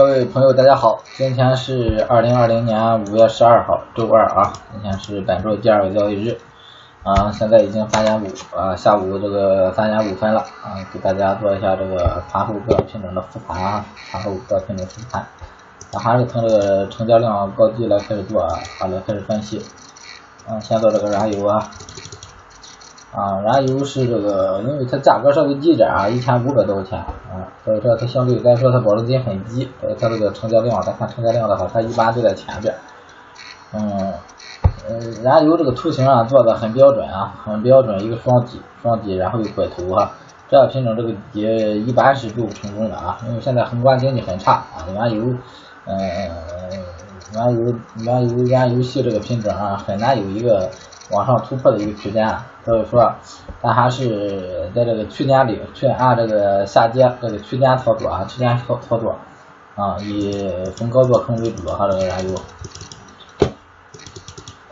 各位朋友，大家好，今天是二零二零年五月十二号，周二啊，今天是本周第二个交易日，啊，现在已经三点五啊，下午这个三点五分了啊，给大家做一下这个盘后各品种的复盘啊，盘后各品种复盘，啊，还是从这个成交量高低来开始做啊，来开始分析，嗯，先做这个燃油啊。啊，燃油是这个，因为它价格稍微低点啊，一千五百多块钱啊，所以说它相对来说它保证金很低，所以，它这个成交量，咱看成交量的话，它一般都在前边。嗯，呃，燃油这个图形啊做的很标准啊，很标准，一个双底，双底，然后有拐头哈，这样品种这个底一般是不成功的啊，因为现在宏观经济很差啊，原油，嗯，原油，原油，原油系这个品种啊，很难有一个。往上突破的一个区间啊，所以说咱还是在这个区间里去按这个下跌这个区间操作啊，区间操操作啊，以逢高做空为主哈，这个燃油。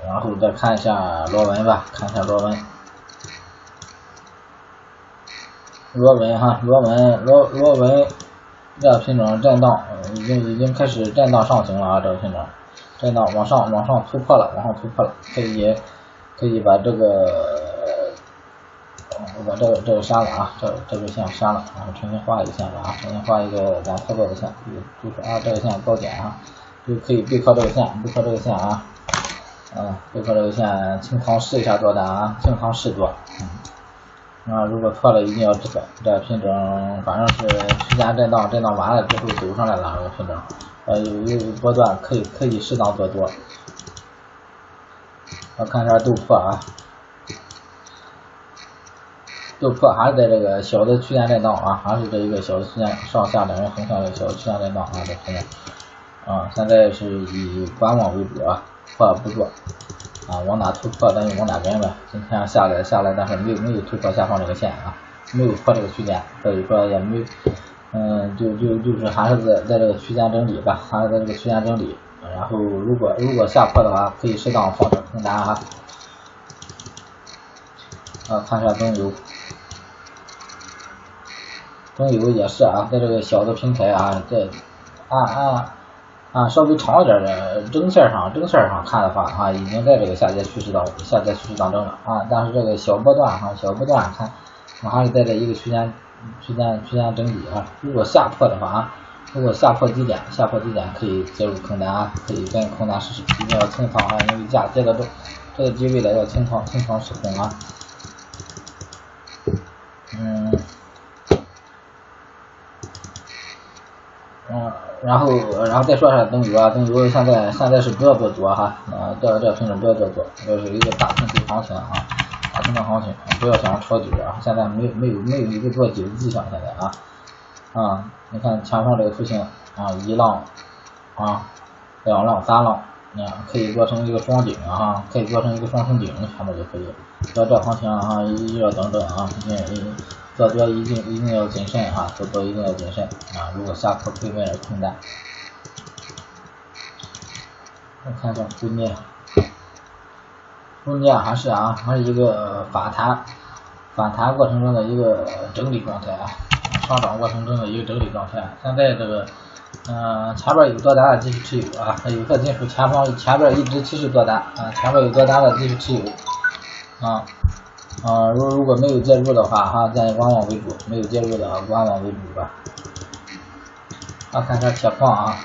然后再看一下螺纹吧，看一下螺纹，螺纹哈，螺纹螺螺纹这个品种震荡，已经已经开始震荡上行了啊，这个品种震荡往上往上突破了，往上突破了，可以。可以把这个，我把这个这个删了啊，这这根线删了，然后重新画一个线吧啊，重新画一个咱操作的线，就是啊这个线高点啊，就可以背靠这个线，背靠这个线啊，嗯，背靠这个线清仓试一下做单啊，清仓试做，嗯，啊如果错了一定要止损，这品种反正是区间震荡，震荡完了之后走上来了这个品种，呃有有波段可以可以适当做多。我看一下豆粕啊，豆粕还是在这个小的区间震荡啊，还是这一个小的区间上下两个横向的小区间震荡啊，这现在啊，现在是以观望为主啊，破不做啊，往哪突破咱就往哪跟呗。今天下来下来，但是没有没有突破下方这个线啊，没有破这个区间，所以说也没嗯，就就就是还是在在这个区间整理吧，还是在这个区间整理。然后，如果如果下破的话，可以适当放点空单啊。啊，看一下中油，中油也是啊，在这个小的平台啊，在按按按稍微长一点的针线上，针线上看的话啊，已经在这个下跌趋势当中下跌趋势当中了啊。但是这个小波段哈，小波段看，我还是在这一个区间区间区间整理啊。如果下破的话啊。如果下破低点，下破低点可以介入空单啊，可以跟空单试试，一定要清仓啊，因为价接得住，这个低位的要清仓，清仓试空啊。嗯，嗯，然后然后再说一下灯油啊，灯油现在现在是不要做多哈，啊，这这品种不要做多，这是一个大空头行情啊，大空头行情，不要想着抄底啊，现在没有没有没有一个做底的迹象，现在啊。啊，你看前方这个图形啊，一浪啊，两浪三浪，啊，可以做成一个双顶啊，可以做成一个双层顶，前面就可以。做这行情啊，一定要等等啊，一定做多一定一定要谨慎哈，做多一定要谨慎啊。如果下破可以买点空单。我看一下沪镍，沪镍还是啊，还是一个反弹反弹过程中的一个整理状态啊。上涨过程中的一个整理状态，现在这个，嗯，前边有多单的继续持有啊，有色金属前方前边一直继续做单啊，前边有多单的继续持有，啊，啊，如如果没有介入的话哈，建议观望为主，没有介入的观望为主吧。啊，看一下铁矿啊，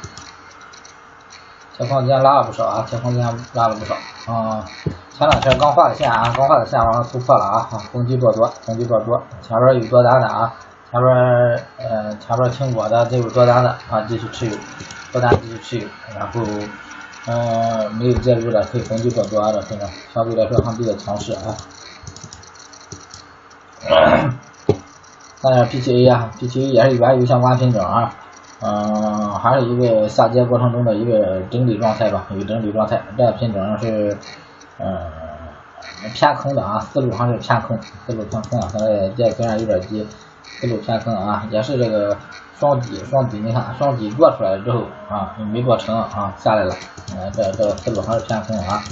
铁矿今天拉了不少啊，铁矿今天拉了不少啊，前两天刚画的线啊，刚画的线往上突破了啊，攻击做多，攻击做多，前边有多单的啊。前边呃前边听我的这有多单的啊，继续持有，多单继续持有，然后嗯没有介入的可以逢低做多的，现在相对来说还比较强势啊。看一下 PTA 啊，PTA 也是原油相关品种啊，嗯还是一个下跌过程中的一个整理状态吧，一个整理状态，这个品种是嗯偏空的啊，思路还是偏空，思路偏空啊，现在价虽然有点低。思路偏空啊，也是这个双底双底，你看双底做出来之后啊，没做成啊，下来了，嗯，这这个思路还是偏空啊。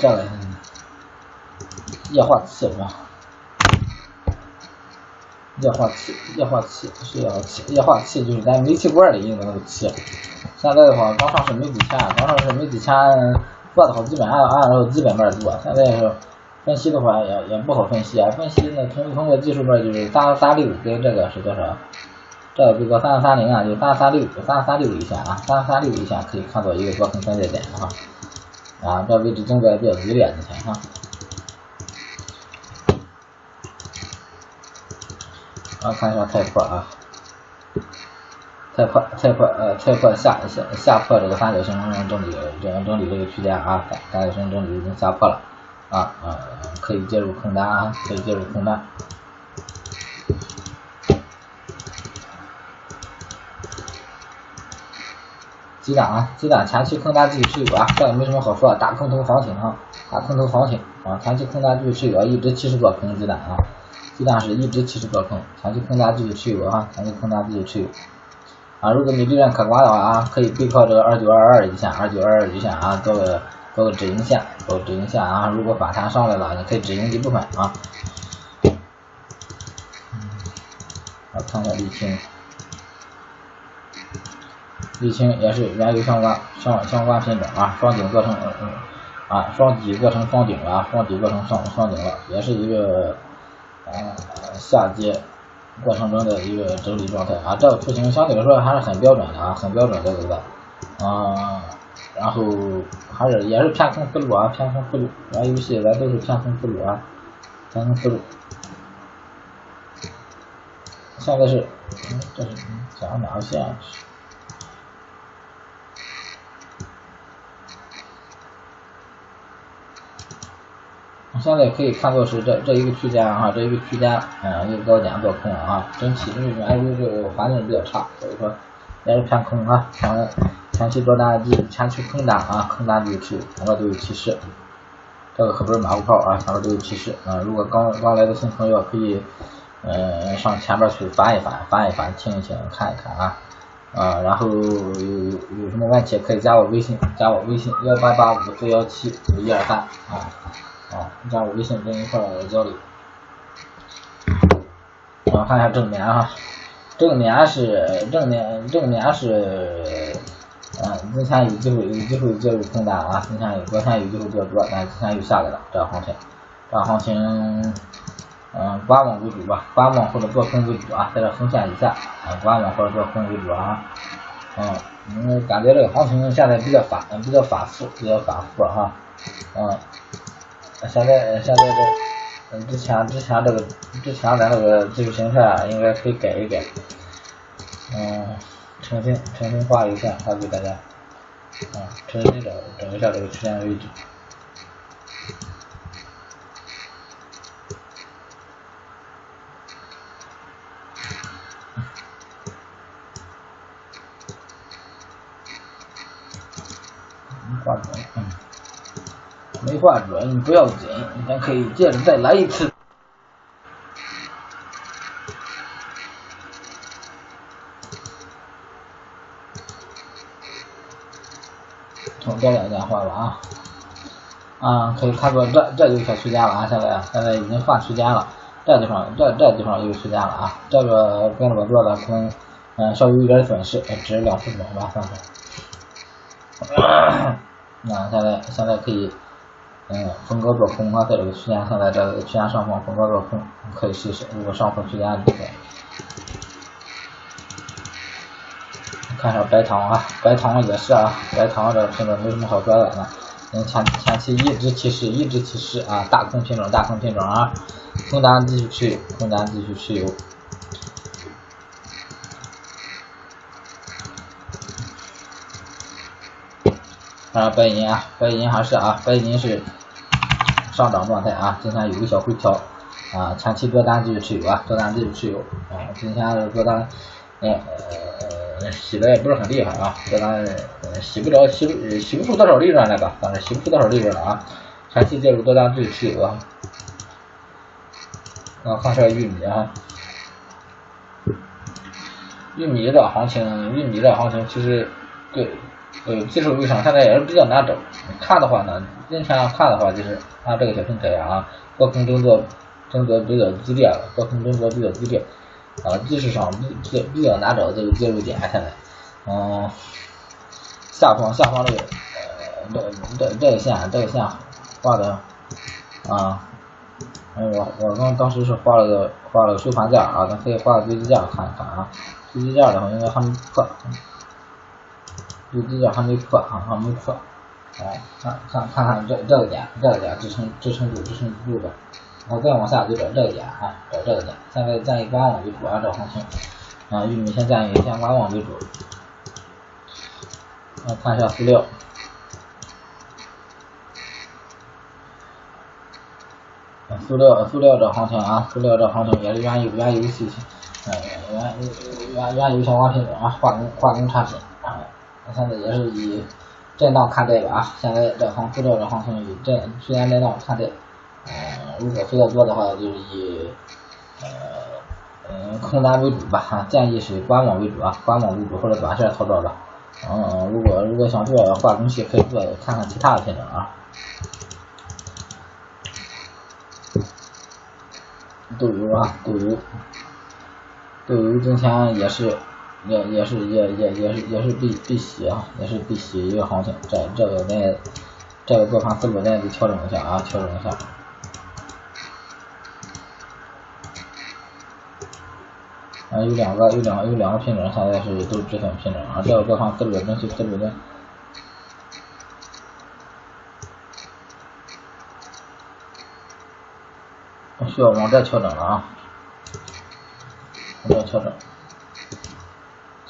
这个，液化气是吧？液化气，液化气是液化气，液化气就是咱煤气罐里用的那个气。现在的话，刚上市没几天，刚上市没几天，做的好基本按按照基本面做。现在是分析的话也也不好分析啊，分析呢通通过技术面就是三三六跟这个是多少？这个比如说三三零啊，就三三六三三六一线啊，三三六一线可以看作一个多空分界点啊，啊，这位置动作也比较激烈，你看啊。啊，看一下菜破啊。菜破菜破呃菜破下下下破这个三角形整理整整理这个区间啊，三角形整理已经下破了啊呃，可以介入空单啊，可以介入空单。鸡蛋啊，鸡蛋前期空单继续持有啊，这也没什么好说，打空头行情啊，打空头行情啊，前期空单继续持有啊，一直其实做空鸡蛋啊，鸡蛋是一直其实做空，前期空单继续持有啊，前期空单继续持有。啊，如果你利润可观的话啊，可以背靠这个二九二二一线，二九二二一线啊，做个做个止盈线，做个止盈线啊。如果反弹上来了，你可以止盈一部分啊。嗯，我看下沥青，沥青也是原油相关相相关品种啊，双顶做成啊，双底做成双顶了，双底做成双双顶了，也是一个啊下跌。过程中的一个整理状态啊，这个图形相对来说还是很标准的啊，很标准的对吧啊，然后还是也是偏空思路啊，偏空思路，玩游戏咱都是偏空思路啊，偏空思路。现在是，这是讲哪个线？现在可以看作是这这一个区间啊，这一个区间，嗯，一个高点做空啊，整体因为原油这个环境比较差，所以说也是偏空啊，前前期多单继前期空单啊，空单继续持有，前面都有提示，这个可不是马后炮啊，前面都有提示啊，如果刚刚来的新朋友可以，嗯，上前面去翻一翻，翻一翻，听一听，看一看啊，啊，然后有有有什么问题可以加我微信，加我微信幺八八五四幺七五一二三啊。啊，加我微信跟一块儿交流。我们看一下正年啊，正年是正年正年是，嗯，今天有机会有机会介入空单啊，今天有昨天有机会做多，但是今天又下来了，这行情，这行情，嗯，观望为主吧，观望或者做空为主啊，在这横线以下，观望或者做空为主啊，嗯，嗯，感觉这个行情现在比较反，比较反复，比较反复哈，嗯。现在现在这，嗯，之前之前这个之前咱这个技术形态啊应该可以改一改，嗯，重新重新画一下，发给大家，啊，重新找找一下这个区间位置，没画准不要紧，咱可以接着再来一次。从这两家画了啊，啊，可以看到这这就小区间了啊，现在现在已经换区间了，这地方这这地方又区间了啊，这个跟着我做的可能嗯稍微有点损失，只两分钟吧，算是。那现在现在可以。嗯，逢高做空啊，在这个区间，现在这个区间上方逢高做空，可以试试。如果上方区间离开，看一下白糖啊，白糖也是啊，白糖这个品种没什么好说的啊。前前期一直提示，一直提示啊，大空品种，大空品种啊，空单继续持有，空单继续持有。啊，白银啊，白银还是啊，白银是上涨状态啊，今天有个小回调啊，前期多单继续持有啊，多单继续持有啊，今天多单呃洗的也不是很厉害啊，多单洗不着洗洗不出多少利润来吧，反正洗不出多少利润了啊，前期介入多单继续持有啊，啊，看下玉米啊，玉米的行情，玉米的行情其实对。呃，技术路上现在也是比较难找。看的话呢，今天看的话就是按这个小平台啊，做空动作争夺比较激烈了，做空动作比较激烈，啊，技术上比比比较难找这个介入点现在，嗯，下方下方这个呃这这这个线这个线画的啊，嗯我我刚当时是画了个画了个收盘价啊，咱可以画个最低价看一看啊，最低价的话应该还没破。最低价还没破啊，还没破，哎，看看看看这这个点，这个点支撑支撑住支撑不住的，然后再往下就找这个点啊，找这个点，现在建议观望为主啊，找行情啊，玉米先建议先观望为主。啊看一下四六，四六四六这行情啊，塑料这行情也是原油原油系，呃原原原油相关品种啊，化工化工产品。我现在也是以震荡看待吧啊，现在这行资料这行情以震虽然震荡看待，嗯，如果非要做的话，就是以呃嗯空单为主吧，建议是观望为主啊，观望为主或者短线操作吧。嗯，如果如果想做化工系，可以做看看其他的品种啊。豆油啊，豆油，豆油今天也是。也也是也也也是也是必必洗啊，也是必洗一个行情，这这个咱也这个做盘思路咱也得调整一下啊，调整一下。啊，有两个有两个有两个品种，现在是都是止损品种啊，这个做盘思路分析思路的需要往这调整了啊，往这调整。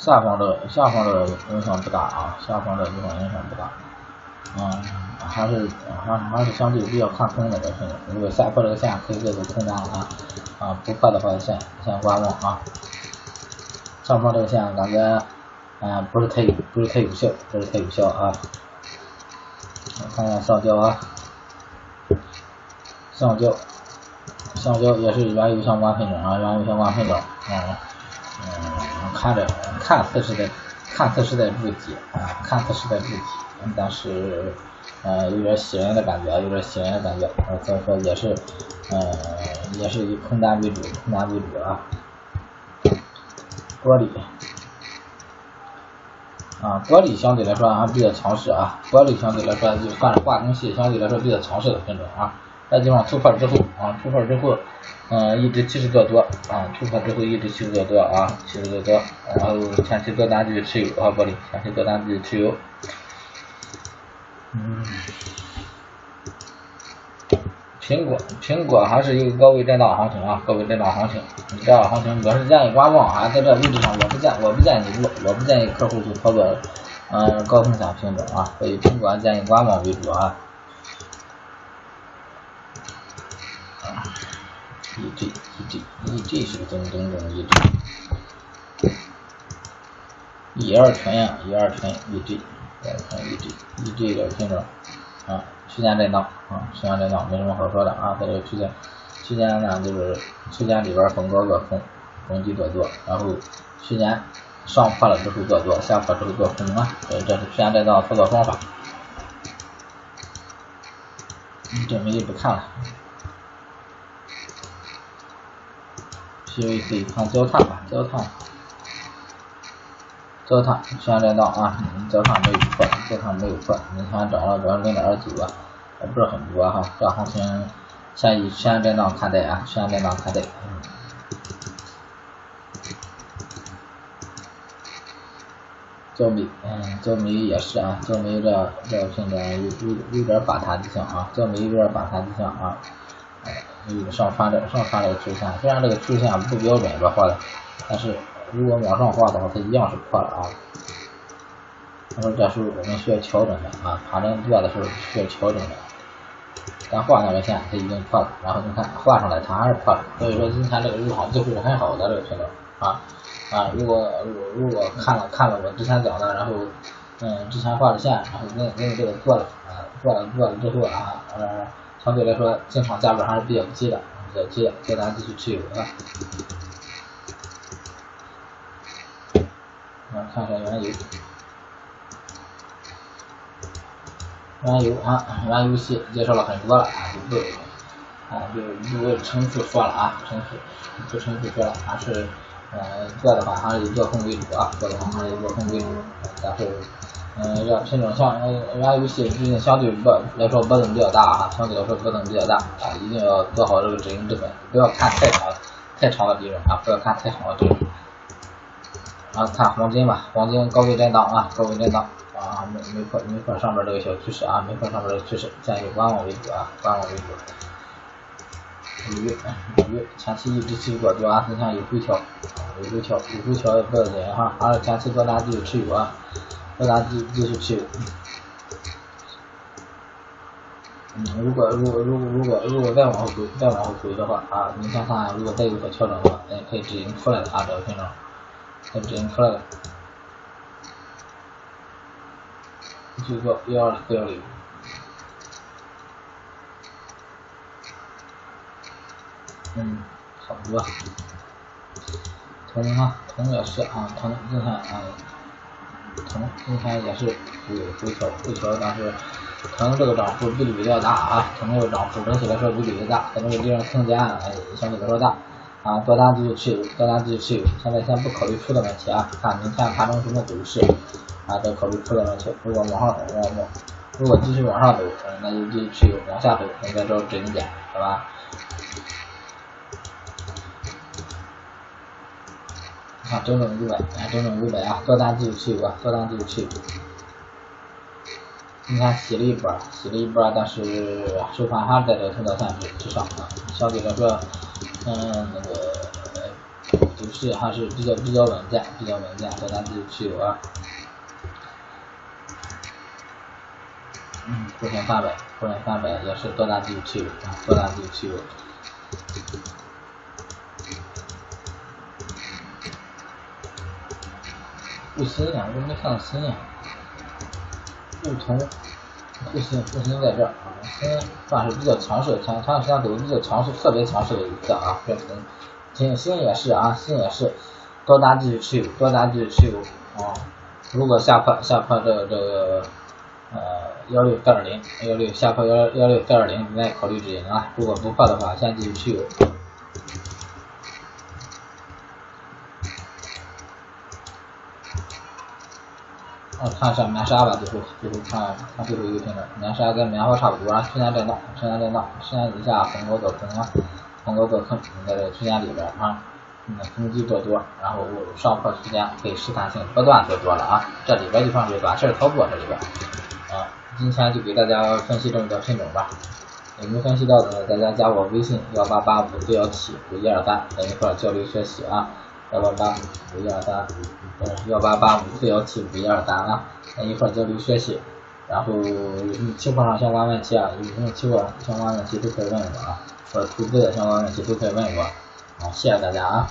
下方的下方的影响不大啊，下方的地方影响不大，嗯，还是还还是相对比较看空的这种，如果下破这个线可以做做空单啊，啊不破的话先先观望啊。上方这个线感觉嗯不是太不是太有效，不是太有效啊。我看一下橡胶啊，橡胶橡胶也是原油相关品种啊，原油相关品种，嗯看着。看似是在，看似是在筑底啊，看似是在筑底，但是，呃，有点吸人的感觉，有点吸人的感觉，所以说也是，呃，也是以空单为主，空单为主啊。玻璃，啊，玻璃相对来说还比较强势啊，玻璃相对来说就算是化工系，相对来说比较强势的品种啊。这地方突破之后啊，突破之后。嗯，一直七十多多啊，突破之后一直七十多多啊，七十多多，然后前期多单继续持有啊，玻璃，前期多单继续持有。嗯，苹果，苹果还是一个高位震荡行情啊，高位震荡行情，这样行情我是建议观望啊，在这位置上我不建，我不建议做，我不建议客户去操作，嗯，高风险品种啊，所以苹果建议观望为主啊。E G E G E G 是个中中中 E G，一二纯呀，一二纯 E G，一二纯 E G E G 这个品种啊，区间震荡啊，区间震荡没什么好说的啊，在这个区间区间呢就是区间里边逢高做空，逢低做多，然后区间上破了之后做多，下破之后做空啊，这这是区间震荡操作方法，这没就不看了。PVC 看焦炭吧，焦炭，焦炭区间震荡啊，焦炭没有破，焦炭没有破，今天涨了主要零点二九啊，还不是很多哈，这行情先以区间震荡看待啊，区间震荡看待。焦煤，嗯，焦煤也是啊，焦煤这这品种有有有点反弹迹象啊，焦煤有点反弹迹象啊。嗯，上穿的上穿这个 Q 线，虽然这个 Q 线不标准吧画的，但是如果往上画的话，它一样是破了啊。那么这时候我们需要调整的啊，盘整做的时候需要调整的。咱画那个线，它已经破了，然后你看画上来它还是破了，所以说今天这个入场机会是很好的这个品种啊啊，如果如果看了看了我之前讲的，然后嗯之前画的线，然后那那这个做了啊做了做了之后啊呃。相对来说，进场价格还是比较低的，比较低的，叫咱继续持有啊。来看一下原油，原油啊，玩游戏介绍了很多了啊，就不啊就不重复说了啊，重复不重复说了，还是呃做的话还是以做空为主啊，做的话还是以做空为主，然后嗯要品种相玩游戏毕竟相对波来说波动比较大啊，相对来说波动比较大啊，一定要做好这个止盈止损，不要看太长太长的利润啊，不要看太长的利润。啊，看黄金吧，黄金高位震荡啊，高位震荡啊，没没破没破上面这个小趋势啊，没破上面这个趋势，建议观望为主啊，观望为主。鱼鱼前期一直持续做多啊，你看有回调，有回调，有回调不要紧哈，还是前期多单继续持有啊，多单继继续持有。嗯，如果如果如果如果如果再往后走，再往后走的话啊，你看看如果再有所调整的话，哎，可以直接出来的啊，这个品种。它止盈出来了，就说幺二四幺零，嗯，差不多。铜啊，铜也是啊，铜今天啊，铜今天也是有回调，回调，但是铜这个涨幅比例比较大啊，铜这个涨幅整体来说比例大，它这个利润空间哎相对来说大。啊，多单继续持有，多单继续持有。现在先不考虑出的问题啊，看明天盘中什么走势啊，再考虑出的问题。如果往上走往往，如果继续往上走，那就继续持有；往下走，那再找止盈点，好吧？看整整五百，整整五百啊！多单继续持有啊，多单继续持有。你看洗了一波，洗了一波，但是收盘还是在这个通道线之上啊，相对来说。嗯，那个走势还是比较比较稳健，比较稳健，多单继续持有啊。嗯，沪深三百，沪深三百也是多单继续持有啊，多单继续持有。不新呀，我没看到新呀。不同。复兴复兴在这儿啊，新算是比较强势，前前段时间走比较强势，特别强势的一个啊，这新新新也是啊，新也是多单继续持有，多单继续持有啊。如果下破下破这个这个呃幺六四二零幺六下破幺幺六四二零，你再考虑止盈啊。如果不破的话，先继续持有。看一下棉纱吧，最后最后看看最后一个品种，棉纱跟棉花差不多，区间震荡，区间震荡，区间以下逢高做空啊，逢高做空，在这个区间里边啊，嗯，逢低做多，然后上破区间可以试探性不断做多了啊，这里边就算是短线操作这里边啊，今天就给大家分析这么多品种吧，有没有分析到的，大家加我微信幺八八五四幺七五一二三，咱一块交流学习啊。幺八八五一二三，幺八八五四幺七五一二三啊，咱一块交流学习。然后有什么情况上相关问题啊？有什么情况相关问题都可以问我啊，或者投资的相关问题都可以问我。好，谢谢大家啊。